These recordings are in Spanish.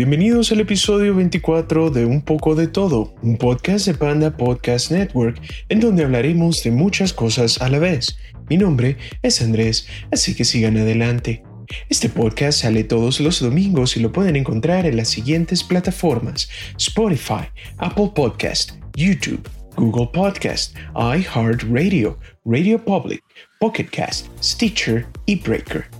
Bienvenidos al episodio 24 de Un poco de todo, un podcast de Panda Podcast Network, en donde hablaremos de muchas cosas a la vez. Mi nombre es Andrés, así que sigan adelante. Este podcast sale todos los domingos y lo pueden encontrar en las siguientes plataformas: Spotify, Apple Podcast, YouTube, Google Podcast, iHeartRadio, Radio Public, Pocket Cast, Stitcher y Breaker.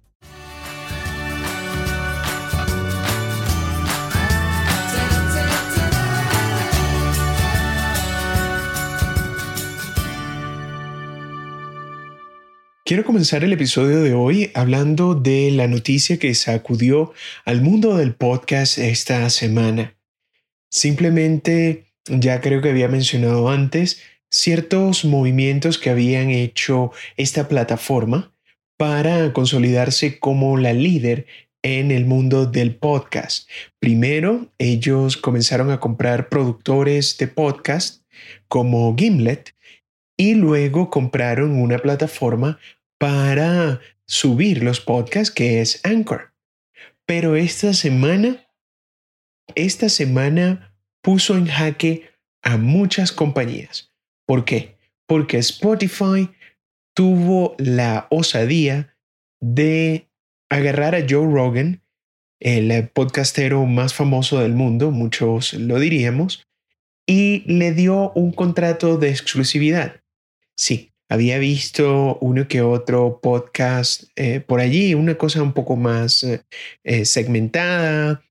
Quiero comenzar el episodio de hoy hablando de la noticia que sacudió al mundo del podcast esta semana. Simplemente, ya creo que había mencionado antes, ciertos movimientos que habían hecho esta plataforma para consolidarse como la líder en el mundo del podcast. Primero, ellos comenzaron a comprar productores de podcast como Gimlet y luego compraron una plataforma para subir los podcasts, que es Anchor. Pero esta semana, esta semana puso en jaque a muchas compañías. ¿Por qué? Porque Spotify tuvo la osadía de agarrar a Joe Rogan, el podcastero más famoso del mundo, muchos lo diríamos, y le dio un contrato de exclusividad. Sí, había visto uno que otro podcast eh, por allí, una cosa un poco más eh, eh, segmentada.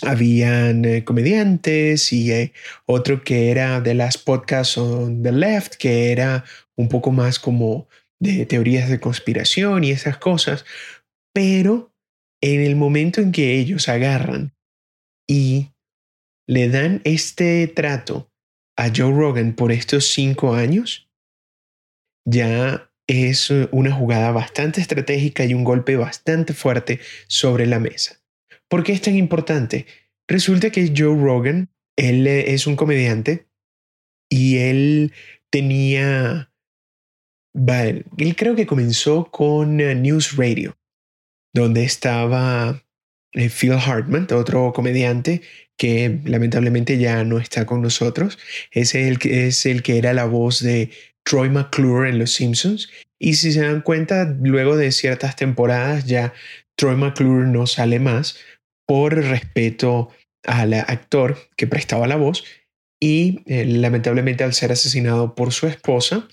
Habían comediantes y otro que era de las podcasts on the left, que era un poco más como de teorías de conspiración y esas cosas. Pero en el momento en que ellos agarran y le dan este trato a Joe Rogan por estos cinco años, ya es eh, una jugada bastante estratégica y un golpe bastante fuerte sobre la mesa. ¿Por qué es tan importante? Resulta que Joe Rogan, él eh, es un comediante y él tenía, él creo que comenzó con eh, News Radio, donde estaba Phil Hartman, otro comediante que lamentablemente ya no está con nosotros. Es el, es el que era la voz de Troy McClure en Los Simpsons. Y si se dan cuenta, luego de ciertas temporadas ya Troy McClure no sale más por respeto al actor que prestaba la voz y eh, lamentablemente al ser asesinado por su esposa,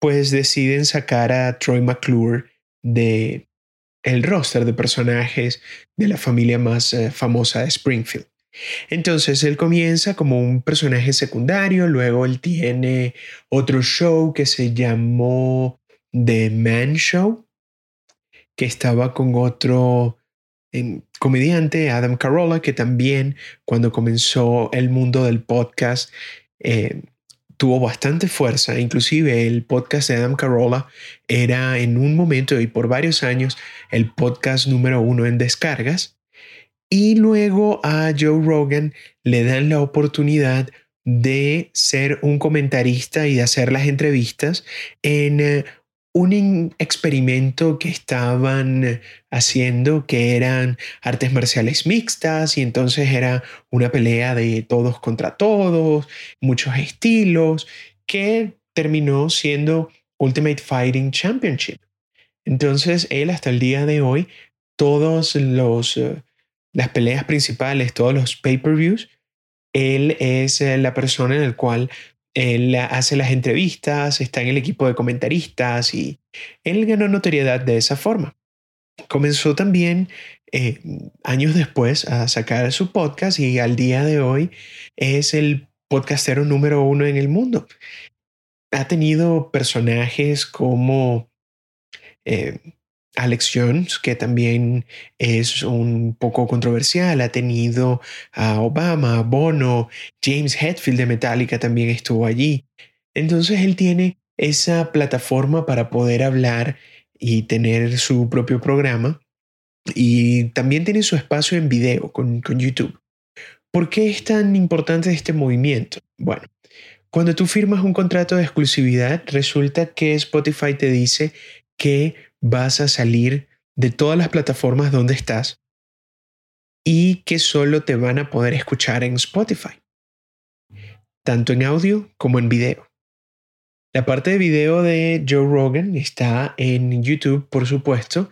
pues deciden sacar a Troy McClure de el roster de personajes de la familia más eh, famosa de Springfield. Entonces él comienza como un personaje secundario, luego él tiene otro show que se llamó The Man Show, que estaba con otro em, comediante, Adam Carolla, que también cuando comenzó el mundo del podcast eh, tuvo bastante fuerza, inclusive el podcast de Adam Carolla era en un momento y por varios años el podcast número uno en descargas. Y luego a Joe Rogan le dan la oportunidad de ser un comentarista y de hacer las entrevistas en eh, un experimento que estaban haciendo que eran artes marciales mixtas y entonces era una pelea de todos contra todos, muchos estilos, que terminó siendo Ultimate Fighting Championship. Entonces él hasta el día de hoy, todos los... Eh, las peleas principales, todos los pay-per-views, él es eh, la persona en la cual él hace las entrevistas, está en el equipo de comentaristas y él ganó notoriedad de esa forma. Comenzó también eh, años después a sacar su podcast y al día de hoy es el podcastero número uno en el mundo. Ha tenido personajes como eh, Alex Jones, que también es un poco controversial, ha tenido a Obama, Bono, James Hetfield de Metallica también estuvo allí. Entonces él tiene esa plataforma para poder hablar y tener su propio programa y también tiene su espacio en video con, con YouTube. ¿Por qué es tan importante este movimiento? Bueno, cuando tú firmas un contrato de exclusividad, resulta que Spotify te dice que vas a salir de todas las plataformas donde estás y que solo te van a poder escuchar en Spotify, tanto en audio como en video. La parte de video de Joe Rogan está en YouTube, por supuesto,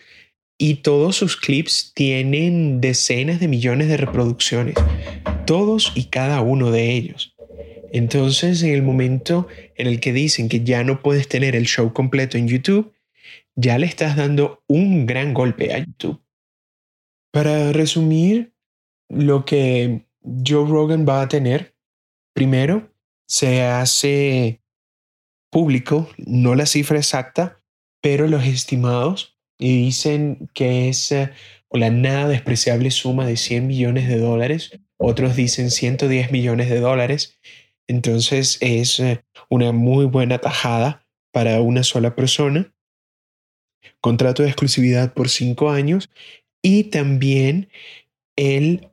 y todos sus clips tienen decenas de millones de reproducciones, todos y cada uno de ellos. Entonces, en el momento en el que dicen que ya no puedes tener el show completo en YouTube, ya le estás dando un gran golpe a YouTube. Para resumir, lo que Joe Rogan va a tener, primero, se hace público, no la cifra exacta, pero los estimados, y dicen que es eh, la nada despreciable suma de 100 millones de dólares, otros dicen 110 millones de dólares, entonces es eh, una muy buena tajada para una sola persona. Contrato de exclusividad por cinco años y también él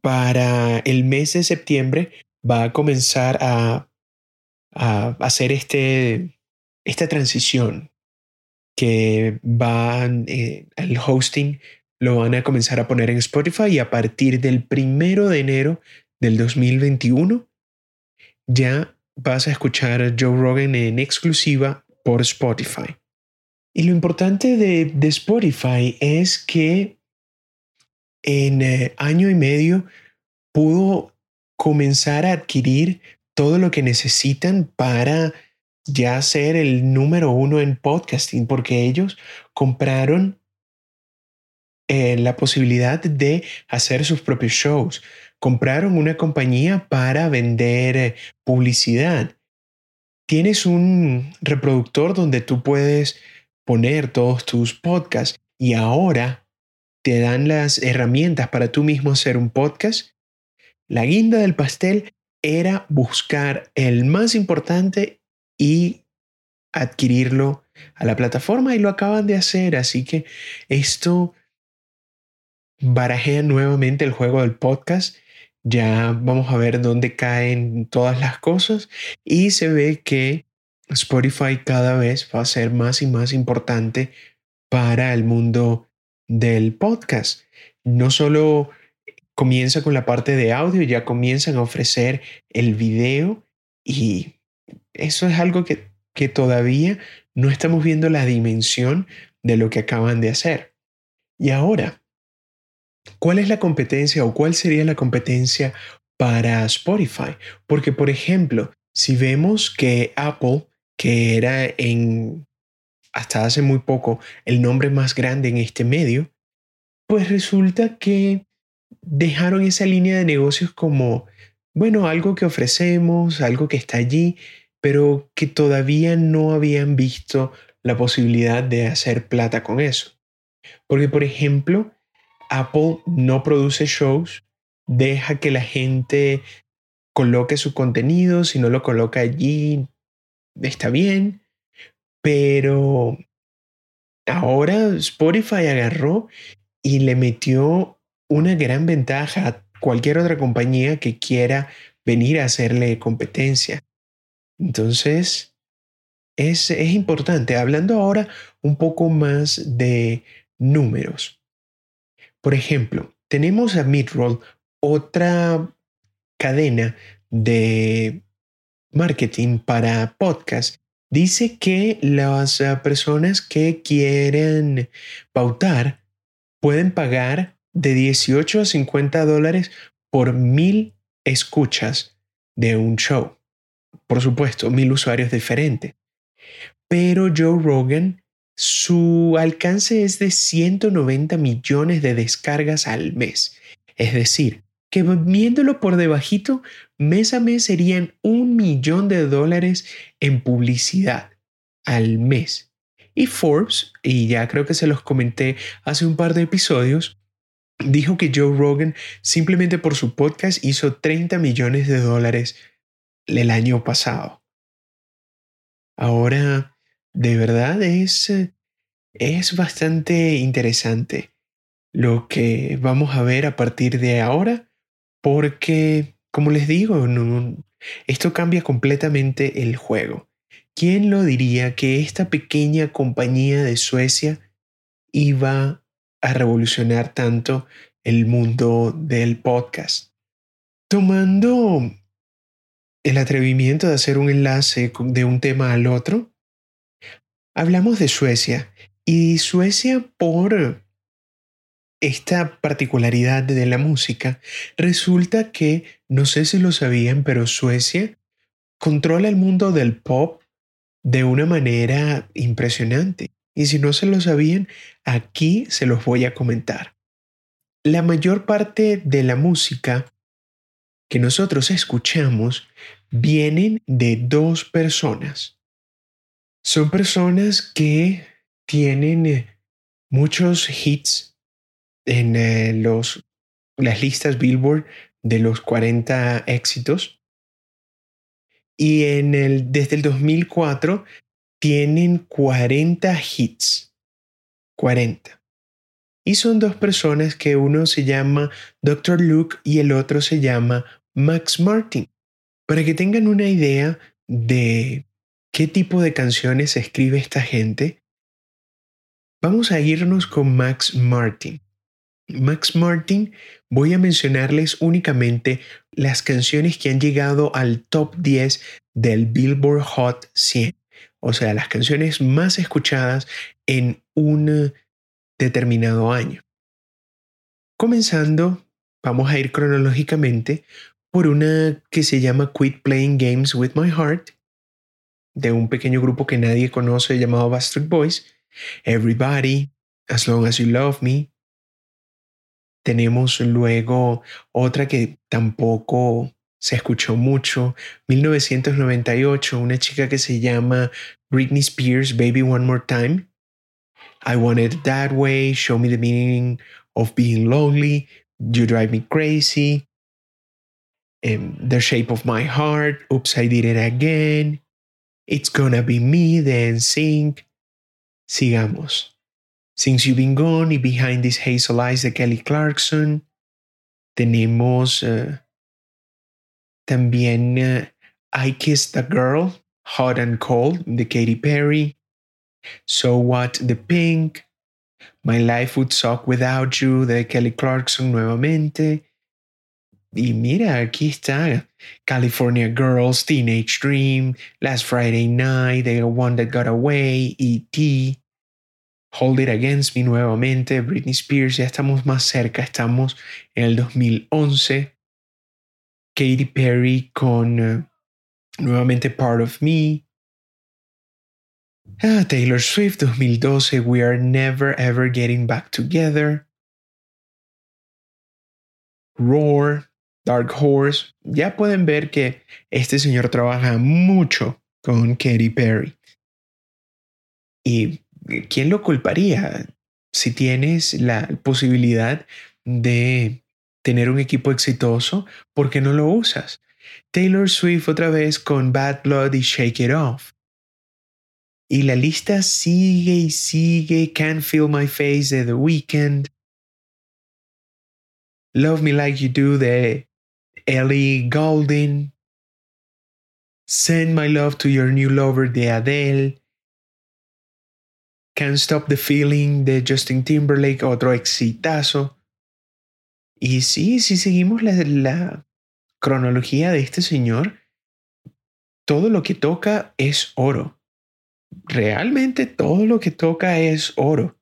para el mes de septiembre va a comenzar a, a hacer este, esta transición que van, eh, el hosting lo van a comenzar a poner en Spotify y a partir del primero de enero del 2021 ya vas a escuchar a Joe Rogan en exclusiva por Spotify. Y lo importante de, Spotify es que en eh, año y medio pudo comenzar a adquirir todo lo que necesitan para ya ser el número uno en podcasting, porque ellos compraron eh, la posibilidad de hacer sus propios shows, compraron una compañía para vender eh, publicidad. Tienes un reproductor donde tú puedes poner todos tus podcasts y ahora te dan las herramientas para tú mismo hacer un podcast. La guinda del pastel era buscar el más importante y adquirirlo a la plataforma y lo acaban de hacer. Así que esto barajea nuevamente el juego del podcast ya vamos a ver dónde caen todas las cosas y se ve que Spotify cada vez va a ser más y más importante para el mundo del podcast. No solo comienza con la parte de audio, ya comienzan a ofrecer el video y eso es algo que, que todavía no estamos viendo la dimensión de lo que acaban de hacer. Y ahora, ¿Cuál es la competencia o cuál sería la competencia para Spotify? Porque, por ejemplo, si vemos que Apple, que era en hasta hace muy poco el nombre más grande en este medio, pues resulta que dejaron esa línea de negocios como, bueno, algo que ofrecemos, algo que está allí, pero que todavía no habían visto la posibilidad de hacer plata con eso. Porque, por ejemplo, Apple no produce shows, deja que la gente coloque su contenido, si no lo coloca allí, está bien, pero ahora Spotify agarró y le metió una gran ventaja a cualquier otra compañía que quiera venir a hacerle competencia. Entonces, es, es importante. Hablando ahora un poco más de números. Por ejemplo, tenemos a Midroll, otra cadena de marketing para podcast. Dice que las ah, personas que quieren pautar pueden pagar de 18 a 50 dólares por mil escuchas de un show. Por supuesto, mil usuarios diferentes. Pero Joe Rogan su alcance es de 190 millones de descargas al mes. Es decir, que viéndolo por debajito, mes a mes serían un millón de dólares en publicidad al mes. Y Forbes, y ya creo que se los comenté hace un par de episodios, dijo que Joe Rogan simplemente por su podcast hizo 30 millones de dólares el año pasado. Ahora, de verdad es, es bastante interesante lo que vamos a ver a partir de ahora, porque, como les digo, esto cambia completamente el juego. ¿Quién lo diría que esta pequeña compañía de Suecia iba a revolucionar tanto el mundo del podcast? Tomando el atrevimiento de hacer un enlace de un tema al otro, hablamos de Suecia y Suecia por esta particularidad de la música, resulta que, no sé si lo sabían, pero Suecia controla el mundo del pop de una manera impresionante. Y si no se lo sabían, aquí se los voy a comentar. La mayor parte de la música que nosotros escuchamos vienen de dos personas. Son personas que tienen eh, muchos hits en eh, los, las listas Billboard de los 40 éxitos. Y en el, desde el 2004 tienen 40 hits. 40. Y son dos personas que uno se llama Dr. Luke y el otro se llama Max Martin. Para que tengan una idea de qué tipo de canciones escribe esta gente, vamos a irnos con Max Martin. Max Martin, voy a mencionarles únicamente las canciones que han llegado al top 10 del Billboard Hot 100, o sea, las canciones más escuchadas en un determinado año. Comenzando, vamos a ir cronológicamente por una que se llama Quit Playing Games with My Heart, de un pequeño grupo que nadie conoce llamado Bastard Boys, Everybody, As Long as You Love Me, tenemos luego otra que tampoco se escuchó mucho, 1998, una chica que se llama Britney Spears, Baby One More Time. I Want It That Way, Show Me the Meaning of Being Lonely, You Drive Me Crazy, em, The Shape of My Heart, Oops, I Did It Again, It's Gonna Be Me, Then Sing. Sigamos. Since You've Been Gone and Behind These Hazel Eyes de Kelly Clarkson. Tenemos uh, también uh, I Kissed a Girl, Hot and Cold de Katy Perry. So What the Pink. My Life Would Suck Without You de Kelly Clarkson nuevamente. Y mira, aquí está California Girls, Teenage Dream, Last Friday Night, The One That Got Away, E.T. Hold It Against Me nuevamente, Britney Spears, ya estamos más cerca, estamos en el 2011. Katy Perry con uh, nuevamente Part of Me. Ah, Taylor Swift 2012, We Are Never Ever Getting Back Together. Roar, Dark Horse. Ya pueden ver que este señor trabaja mucho con Katy Perry. Y ¿quién lo culparía? Si tienes la posibilidad de tener un equipo exitoso, ¿por qué no lo usas? Taylor Swift otra vez con Bad Blood y Shake It Off. Y la lista sigue y sigue. Can't Feel My Face de The Weeknd. Love Me Like You Do de Ellie Goulding. Send My Love to Your New Lover de Adele. Can't Stop the Feeling de Justin Timberlake, otro exitazo. Y sí, si seguimos la, cronología de este señor, todo lo que toca es oro. Realmente todo lo que toca es oro.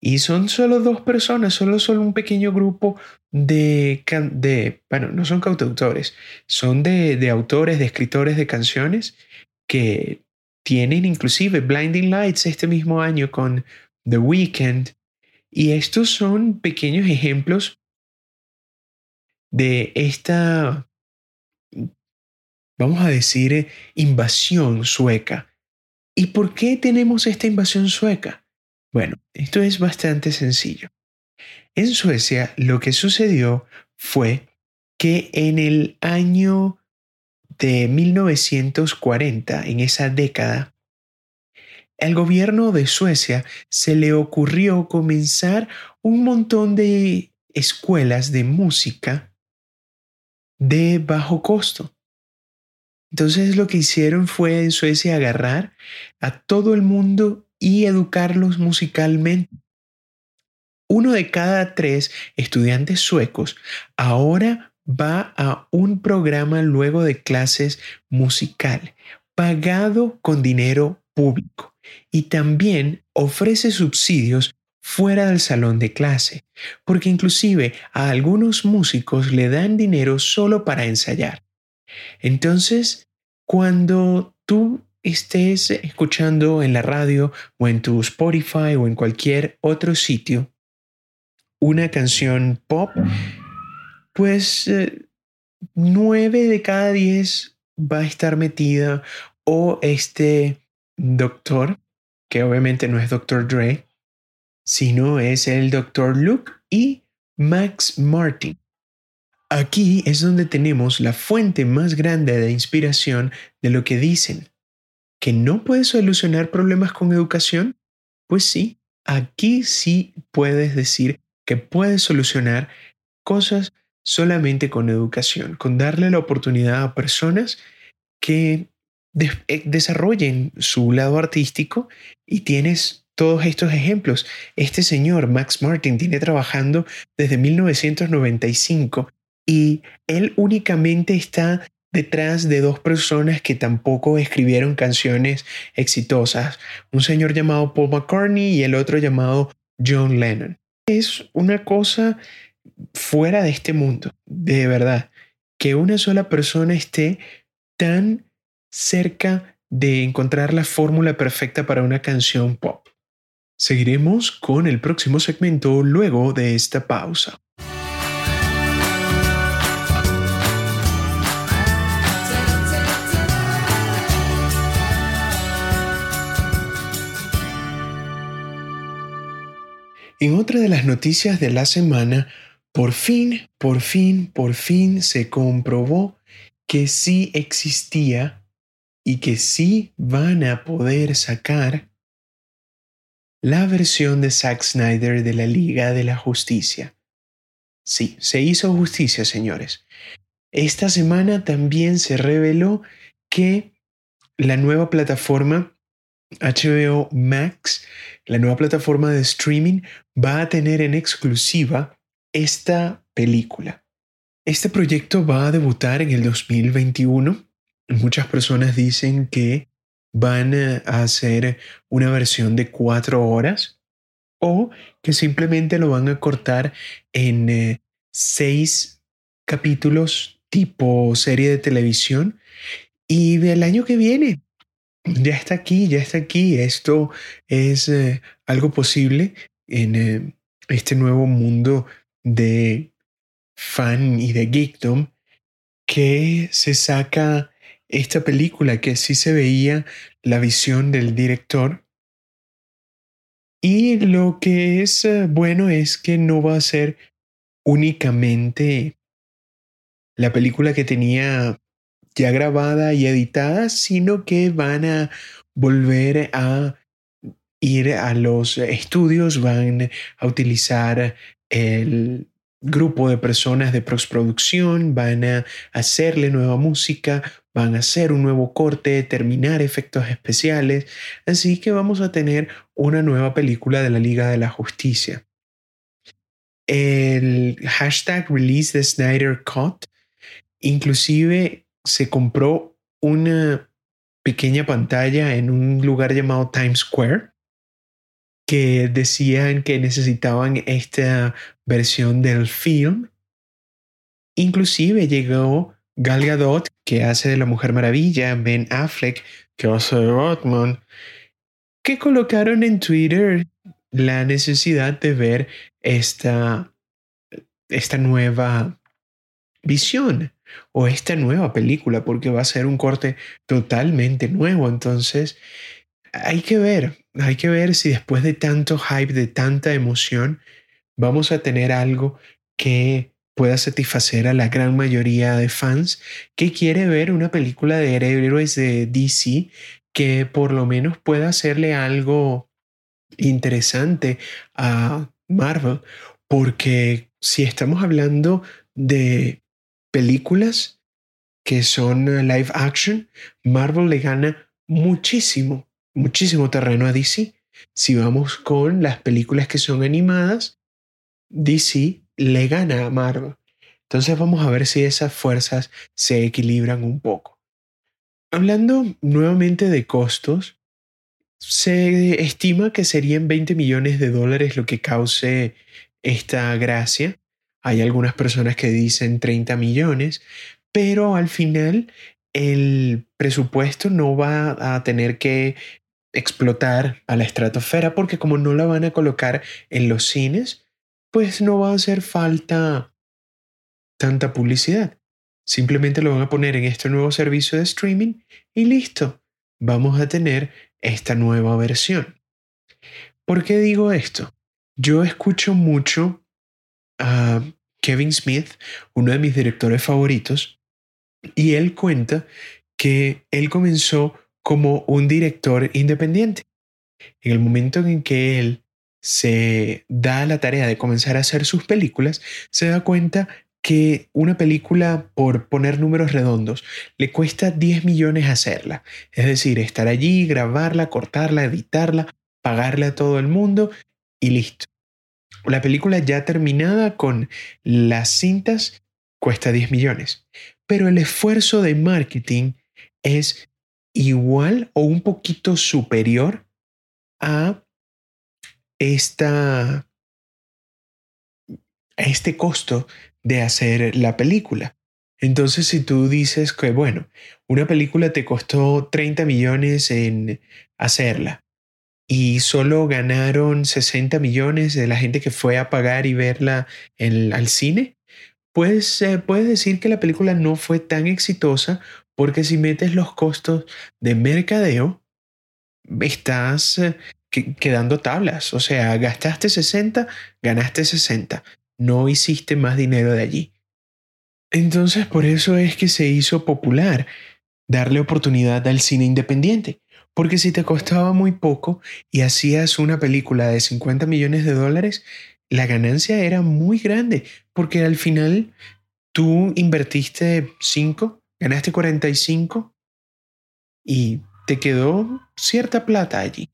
Y son solo dos personas, solo son un pequeño grupo de, de bueno, no son cantautores, son de, de autores, de escritores de canciones que tienen inclusive Blinding Lights este mismo año con The Weeknd. Y estos son pequeños ejemplos de esta, vamos a decir, invasión sueca. ¿Y por qué tenemos esta invasión sueca? Bueno, esto es bastante sencillo. En Suecia lo que sucedió fue que en el año de 1940, en esa década, al gobierno de Suecia se le ocurrió comenzar un montón de escuelas de música de bajo costo. Entonces lo que hicieron fue en Suecia agarrar a todo el mundo y educarlos musicalmente. Uno de cada tres estudiantes suecos ahora va a un programa luego de clases musical, pagado con dinero público, y también ofrece subsidios fuera del salón de clase, porque inclusive a algunos músicos le dan dinero solo para ensayar. Entonces, cuando tú estés escuchando en la radio o en tu Spotify o en cualquier otro sitio una canción pop, pues eh, nueve de cada diez va a estar metida o este doctor, que obviamente no es Dr. Dre, sino es el Dr. Luke y Max Martin. Aquí es donde tenemos la fuente más grande de inspiración de lo que dicen. ¿Que no puedes solucionar problemas con educación? Pues sí, aquí sí puedes decir que puedes solucionar cosas solamente con educación, con darle la oportunidad a personas que eh, desarrollen su lado artístico y tienes todos estos ejemplos. Este señor, Max Martin, tiene trabajando desde 1995 y él únicamente está detrás de dos personas que tampoco escribieron canciones exitosas, un señor llamado Paul McCartney y el otro llamado John Lennon. Es una cosa fuera de este mundo, de verdad, que una sola persona esté tan cerca de encontrar la fórmula perfecta para una canción pop. Seguiremos con el próximo segmento luego de esta pausa. En otra de las noticias de la semana, por fin, por fin, por fin se comprobó que sí existía y que sí van a poder sacar la versión de Zack Snyder de la Liga de la Justicia. Sí, se hizo justicia, señores. Esta semana también se reveló que la nueva plataforma HBO Max, la nueva plataforma de streaming, va a tener en exclusiva esta película. Este proyecto va a debutar en el 2021. Muchas personas dicen que van a hacer una versión de cuatro horas o que simplemente lo van a cortar en eh, seis capítulos tipo serie de televisión y del año que viene ya está aquí, ya está aquí. Esto es eh, algo posible en eh, este nuevo mundo de fan y de geekdom que se saca esta película que sí se veía la visión del director. Y lo que es eh, bueno es que no va a ser únicamente la película que tenía ya grabada y editada, sino que van a volver a ir a los estudios, van a utilizar el grupo de personas de postproducción, van a hacerle nueva música, van a hacer un nuevo corte, terminar efectos especiales, así que vamos a tener una nueva película de la Liga de la Justicia. El hashtag release the Snyder Cut inclusive se compró una pequeña pantalla en un lugar llamado Times Square que decían que necesitaban esta versión del film. Inclusive llegó Gal Gadot, que hace de la Mujer Maravilla, Ben Affleck, que hace de Batman, que colocaron en Twitter la necesidad de ver esta, esta nueva visión o esta nueva película porque va a ser un corte totalmente nuevo. Entonces, hay que ver, hay que ver si después de tanto hype, de tanta emoción, vamos a tener algo que pueda satisfacer a la gran mayoría de fans que quiere ver una película de héroes de DC que por lo menos pueda hacerle algo interesante a Marvel, porque si estamos hablando de películas que son live action, Marvel le gana muchísimo, muchísimo terreno a DC. Si vamos con las películas que son animadas, DC le gana a Marvel. Entonces vamos a ver si esas fuerzas se equilibran un poco. Hablando nuevamente de costos, se estima que serían 20 millones de dólares lo que cause esta gracia. Hay algunas personas que dicen 30 millones, pero al final el presupuesto no va a tener que explotar a la estratosfera porque como no la van a colocar en los cines, pues no va a hacer falta tanta publicidad. Simplemente lo van a poner en este nuevo servicio de streaming y listo. Vamos a tener esta nueva versión. ¿Por qué digo esto? Yo escucho mucho a Kevin Smith, uno de mis directores favoritos, y él cuenta que él comenzó como un director independiente. En el momento en que él se da la tarea de comenzar a hacer sus películas, se da cuenta que una película, por poner números redondos, le cuesta 10 millones hacerla. Es decir, estar allí, grabarla, cortarla, editarla, pagarle a todo el mundo y listo. La película ya terminada con las cintas cuesta 10 millones, pero el esfuerzo de marketing es igual o un poquito superior a esta a este costo de hacer la película. Entonces, si tú dices que, bueno, una película te costó 30 millones en hacerla y solo ganaron 60 millones de la gente que fue a pagar y verla en, al cine, pues eh, puedes decir que la película no fue tan exitosa porque si metes los costos de mercadeo, estás eh, quedando tablas. O sea, gastaste 60, ganaste 60 no hiciste más dinero de allí. Entonces por eso es que se hizo popular darle oportunidad al cine independiente, porque si te costaba muy poco y hacías una película de 50 millones de dólares, la ganancia era muy grande, porque al final tú invertiste 5, ganaste 45 y te quedó cierta plata allí.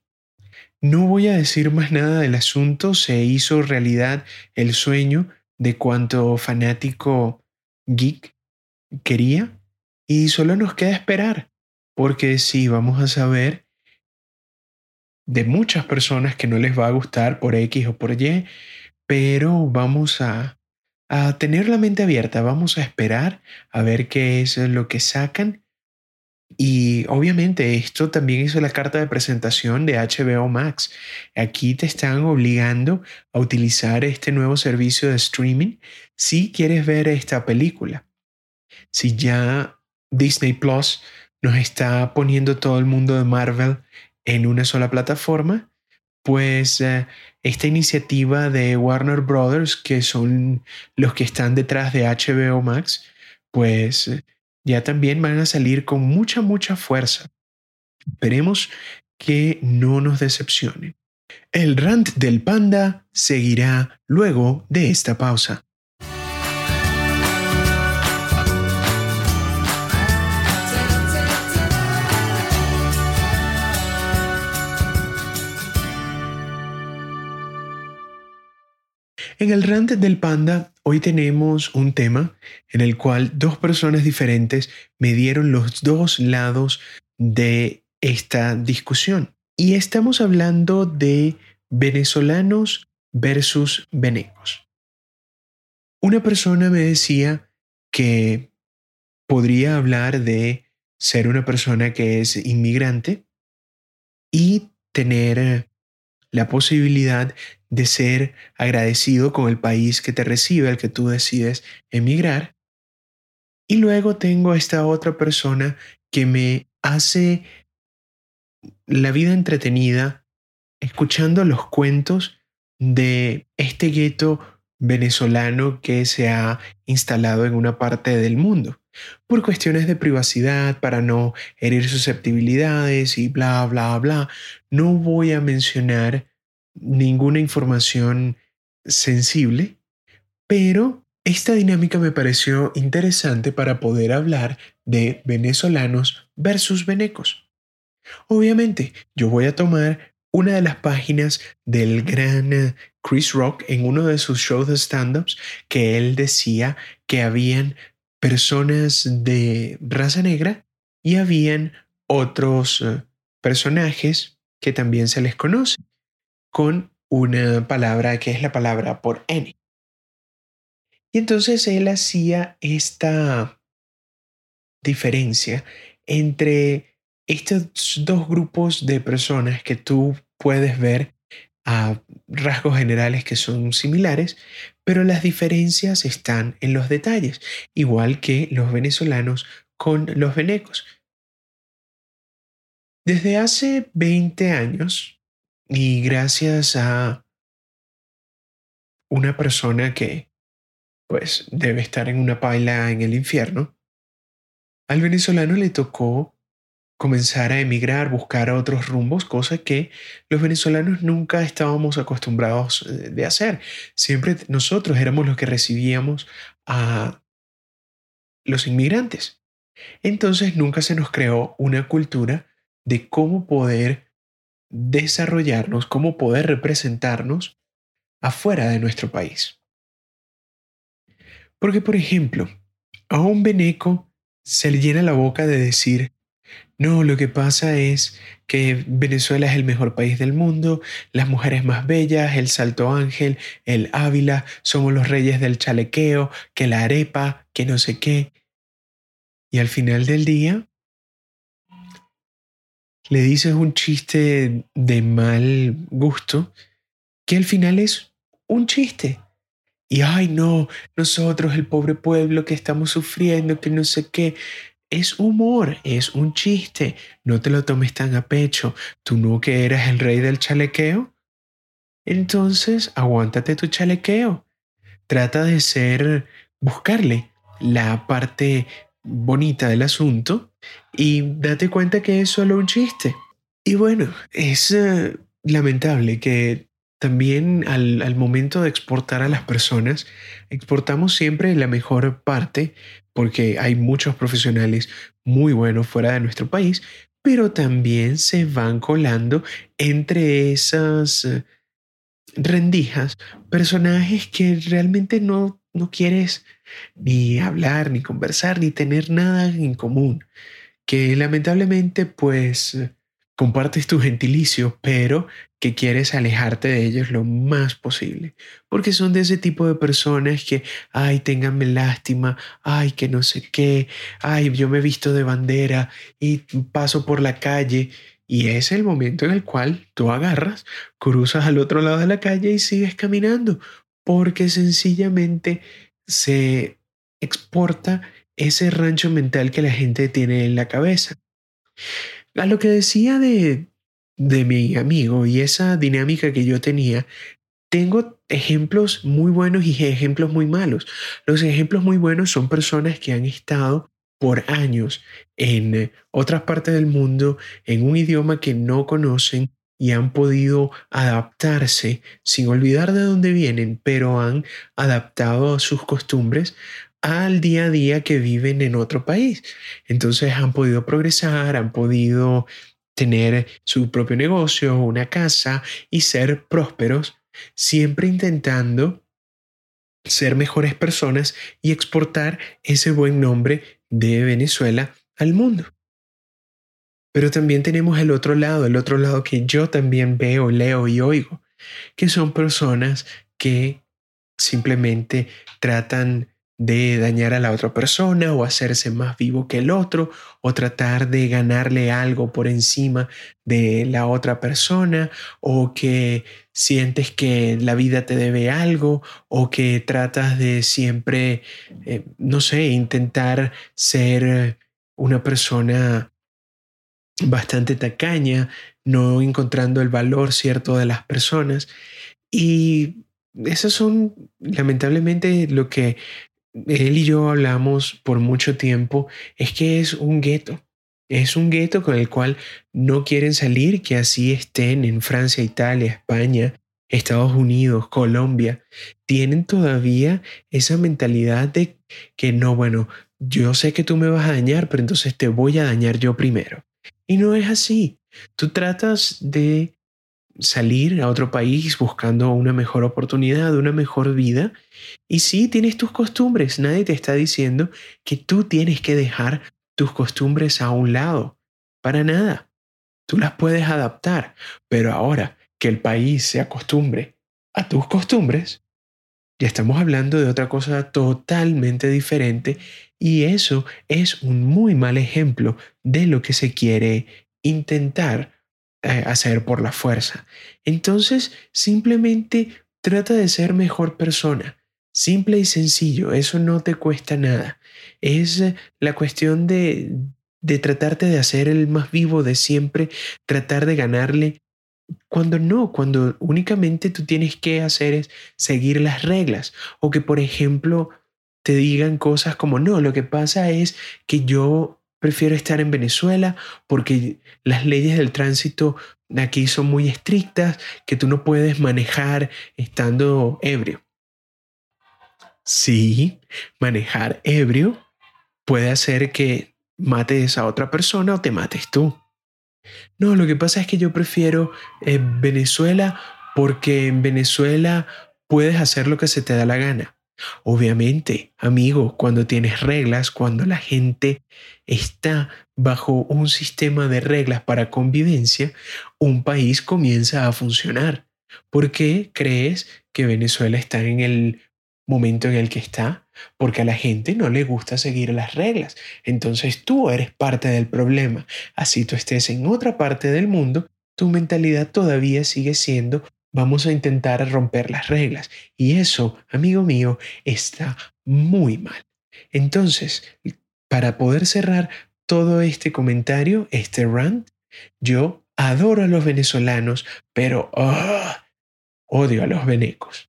No voy a decir más nada del asunto, se hizo realidad el sueño de cuanto fanático geek quería y solo nos queda esperar, porque sí, vamos a saber de muchas personas que no les va a gustar por X o por Y, pero vamos a, a tener la mente abierta, vamos a esperar a ver qué es lo que sacan y obviamente esto también hizo la carta de presentación de HBO Max. Aquí te están obligando a utilizar este nuevo servicio de streaming si quieres ver esta película. Si ya Disney Plus nos está poniendo todo el mundo de Marvel en una sola plataforma, pues eh, esta iniciativa de Warner Brothers, que son los que están detrás de HBO Max, pues ya también van a salir con mucha, mucha fuerza. Esperemos que no nos decepcionen. El rant del panda seguirá luego de esta pausa. En el rant del panda hoy tenemos un tema en el cual dos personas diferentes me dieron los dos lados de esta discusión. Y estamos hablando de venezolanos versus venecos. Una persona me decía que podría hablar de ser una persona que es inmigrante y tener la posibilidad de ser agradecido con el país que te recibe, al que tú decides emigrar. Y luego tengo a esta otra persona que me hace la vida entretenida escuchando los cuentos de este gueto venezolano que se ha instalado en una parte del mundo. Por cuestiones de privacidad, para no herir susceptibilidades y bla, bla, bla. No voy a mencionar ninguna información sensible, pero esta dinámica me pareció interesante para poder hablar de venezolanos versus venecos. Obviamente, yo voy a tomar una de las páginas del gran eh, Chris Rock en uno de sus shows de stand-ups que él decía que habían personas de raza negra y habían otros eh, personajes que también se les conoce con una palabra que es la palabra por N. Y entonces él hacía esta diferencia entre estos dos grupos de personas que tú puedes ver a rasgos generales que son similares, pero las diferencias están en los detalles, igual que los venezolanos con los venecos. Desde hace 20 años, y gracias a una persona que pues debe estar en una paila en el infierno, al venezolano le tocó comenzar a emigrar, buscar otros rumbos, cosa que los venezolanos nunca estábamos acostumbrados eh, de hacer. Siempre nosotros éramos los que recibíamos a los inmigrantes. Entonces nunca se nos creó una cultura de cómo poder desarrollarnos, cómo poder representarnos afuera de nuestro país. Porque, por ejemplo, a un veneco se le llena la boca de decir, no, lo que pasa es que Venezuela es el mejor país del mundo, las mujeres más bellas, el Salto Ángel, el Ávila, somos los reyes del chalequeo, que la arepa, que no sé qué. Y al final del día, le dices un chiste de mal gusto que al final es un chiste. Y ay no, nosotros, el pobre pueblo que estamos sufriendo, que no sé qué es humor, es un chiste. No te lo tomes tan a pecho. Tú no que eras el rey del chalequeo. Entonces, aguántate tu chalequeo. Trata de ser, buscarle la parte bonita del asunto y date cuenta que es solo un chiste. Y bueno, es eh, lamentable que también al, al, momento de exportar a las personas, exportamos siempre la mejor parte, porque hay muchos profesionales muy buenos fuera de nuestro país, pero también se van colando entre esas eh, rendijas personajes que realmente no, no quieres ni hablar, ni conversar, ni tener nada en común, que lamentablemente pues compartes tu gentilicio, pero que quieres alejarte de ellos lo más posible, porque son de ese tipo de personas que, ay, ténganme lástima, ay, que no sé qué, ay, yo me he visto de bandera y paso por la calle. Y es el momento en el cual tú agarras, cruzas al otro lado de la calle y sigues caminando, porque sencillamente se exporta ese rancho mental que la gente tiene en la cabeza. A lo que decía de, de mi amigo y esa dinámica que yo tenía, tengo ejemplos muy buenos y ejemplos muy malos. Los ejemplos muy buenos son personas que han estado por años en otras partes del mundo, en un idioma que no conocen y han podido adaptarse sin olvidar de dónde vienen, pero han adaptado sus costumbres al día a día que viven en otro país. Entonces han podido progresar, han podido tener su propio negocio, una casa y ser prósperos, siempre intentando ser mejores personas y exportar ese buen nombre de Venezuela al mundo. Pero también tenemos el otro lado, el otro lado que yo también veo, leo y oigo, que son personas que simplemente tratan de dañar a la otra persona o hacerse más vivo que el otro o tratar de ganarle algo por encima de la otra persona o que sientes que la vida te debe algo o que tratas de siempre, eh, no sé, intentar ser una persona bastante tacaña, no encontrando el valor cierto de las personas. Y esas son lamentablemente lo que él y yo hablamos por mucho tiempo, es que es un gueto. Es un gueto con el cual no quieren salir, que así estén en Francia, Italia, España, Estados Unidos, Colombia. Tienen todavía esa mentalidad de que no, bueno, yo sé que tú me vas a dañar, pero entonces te voy a dañar yo primero. Y no es así. Tú tratas de salir a otro país buscando una mejor oportunidad, una mejor vida. Y sí, tienes tus costumbres. Nadie te está diciendo que tú tienes que dejar tus costumbres a un lado. Para nada. Tú las puedes adaptar. Pero ahora que el país se acostumbre a tus costumbres, ya estamos hablando de otra cosa totalmente diferente y eso es un muy mal ejemplo de lo que se quiere intentar eh, hacer por la fuerza. Entonces, simplemente trata de ser mejor persona. Simple y sencillo, eso no te cuesta nada. Es la cuestión de, de tratarte de hacer el más vivo de siempre, tratar de ganarle cuando no, cuando únicamente tú tienes que hacer es seguir las reglas. O que, por ejemplo, te digan cosas como, no, lo que pasa es que yo prefiero estar en Venezuela porque las leyes del tránsito aquí son muy estrictas, que tú no puedes manejar estando ebrio. Sí, manejar ebrio puede hacer que mates a otra persona o te mates tú. No, lo que pasa es que yo prefiero eh, Venezuela porque en Venezuela puedes hacer lo que se te da la gana. Obviamente, amigo, cuando tienes reglas, cuando la gente está bajo un sistema de reglas para convivencia, un país comienza a funcionar. ¿Por qué crees que Venezuela está en el momento en el que está? Porque a la gente no le gusta seguir las reglas. Entonces tú eres parte del problema. Así tú estés en otra parte del mundo, tu mentalidad todavía sigue siendo vamos a intentar romper las reglas. Y eso, amigo mío, está muy mal. Entonces, para poder cerrar todo este comentario, este rant, yo adoro a los venezolanos, pero ah, odio a los venecos.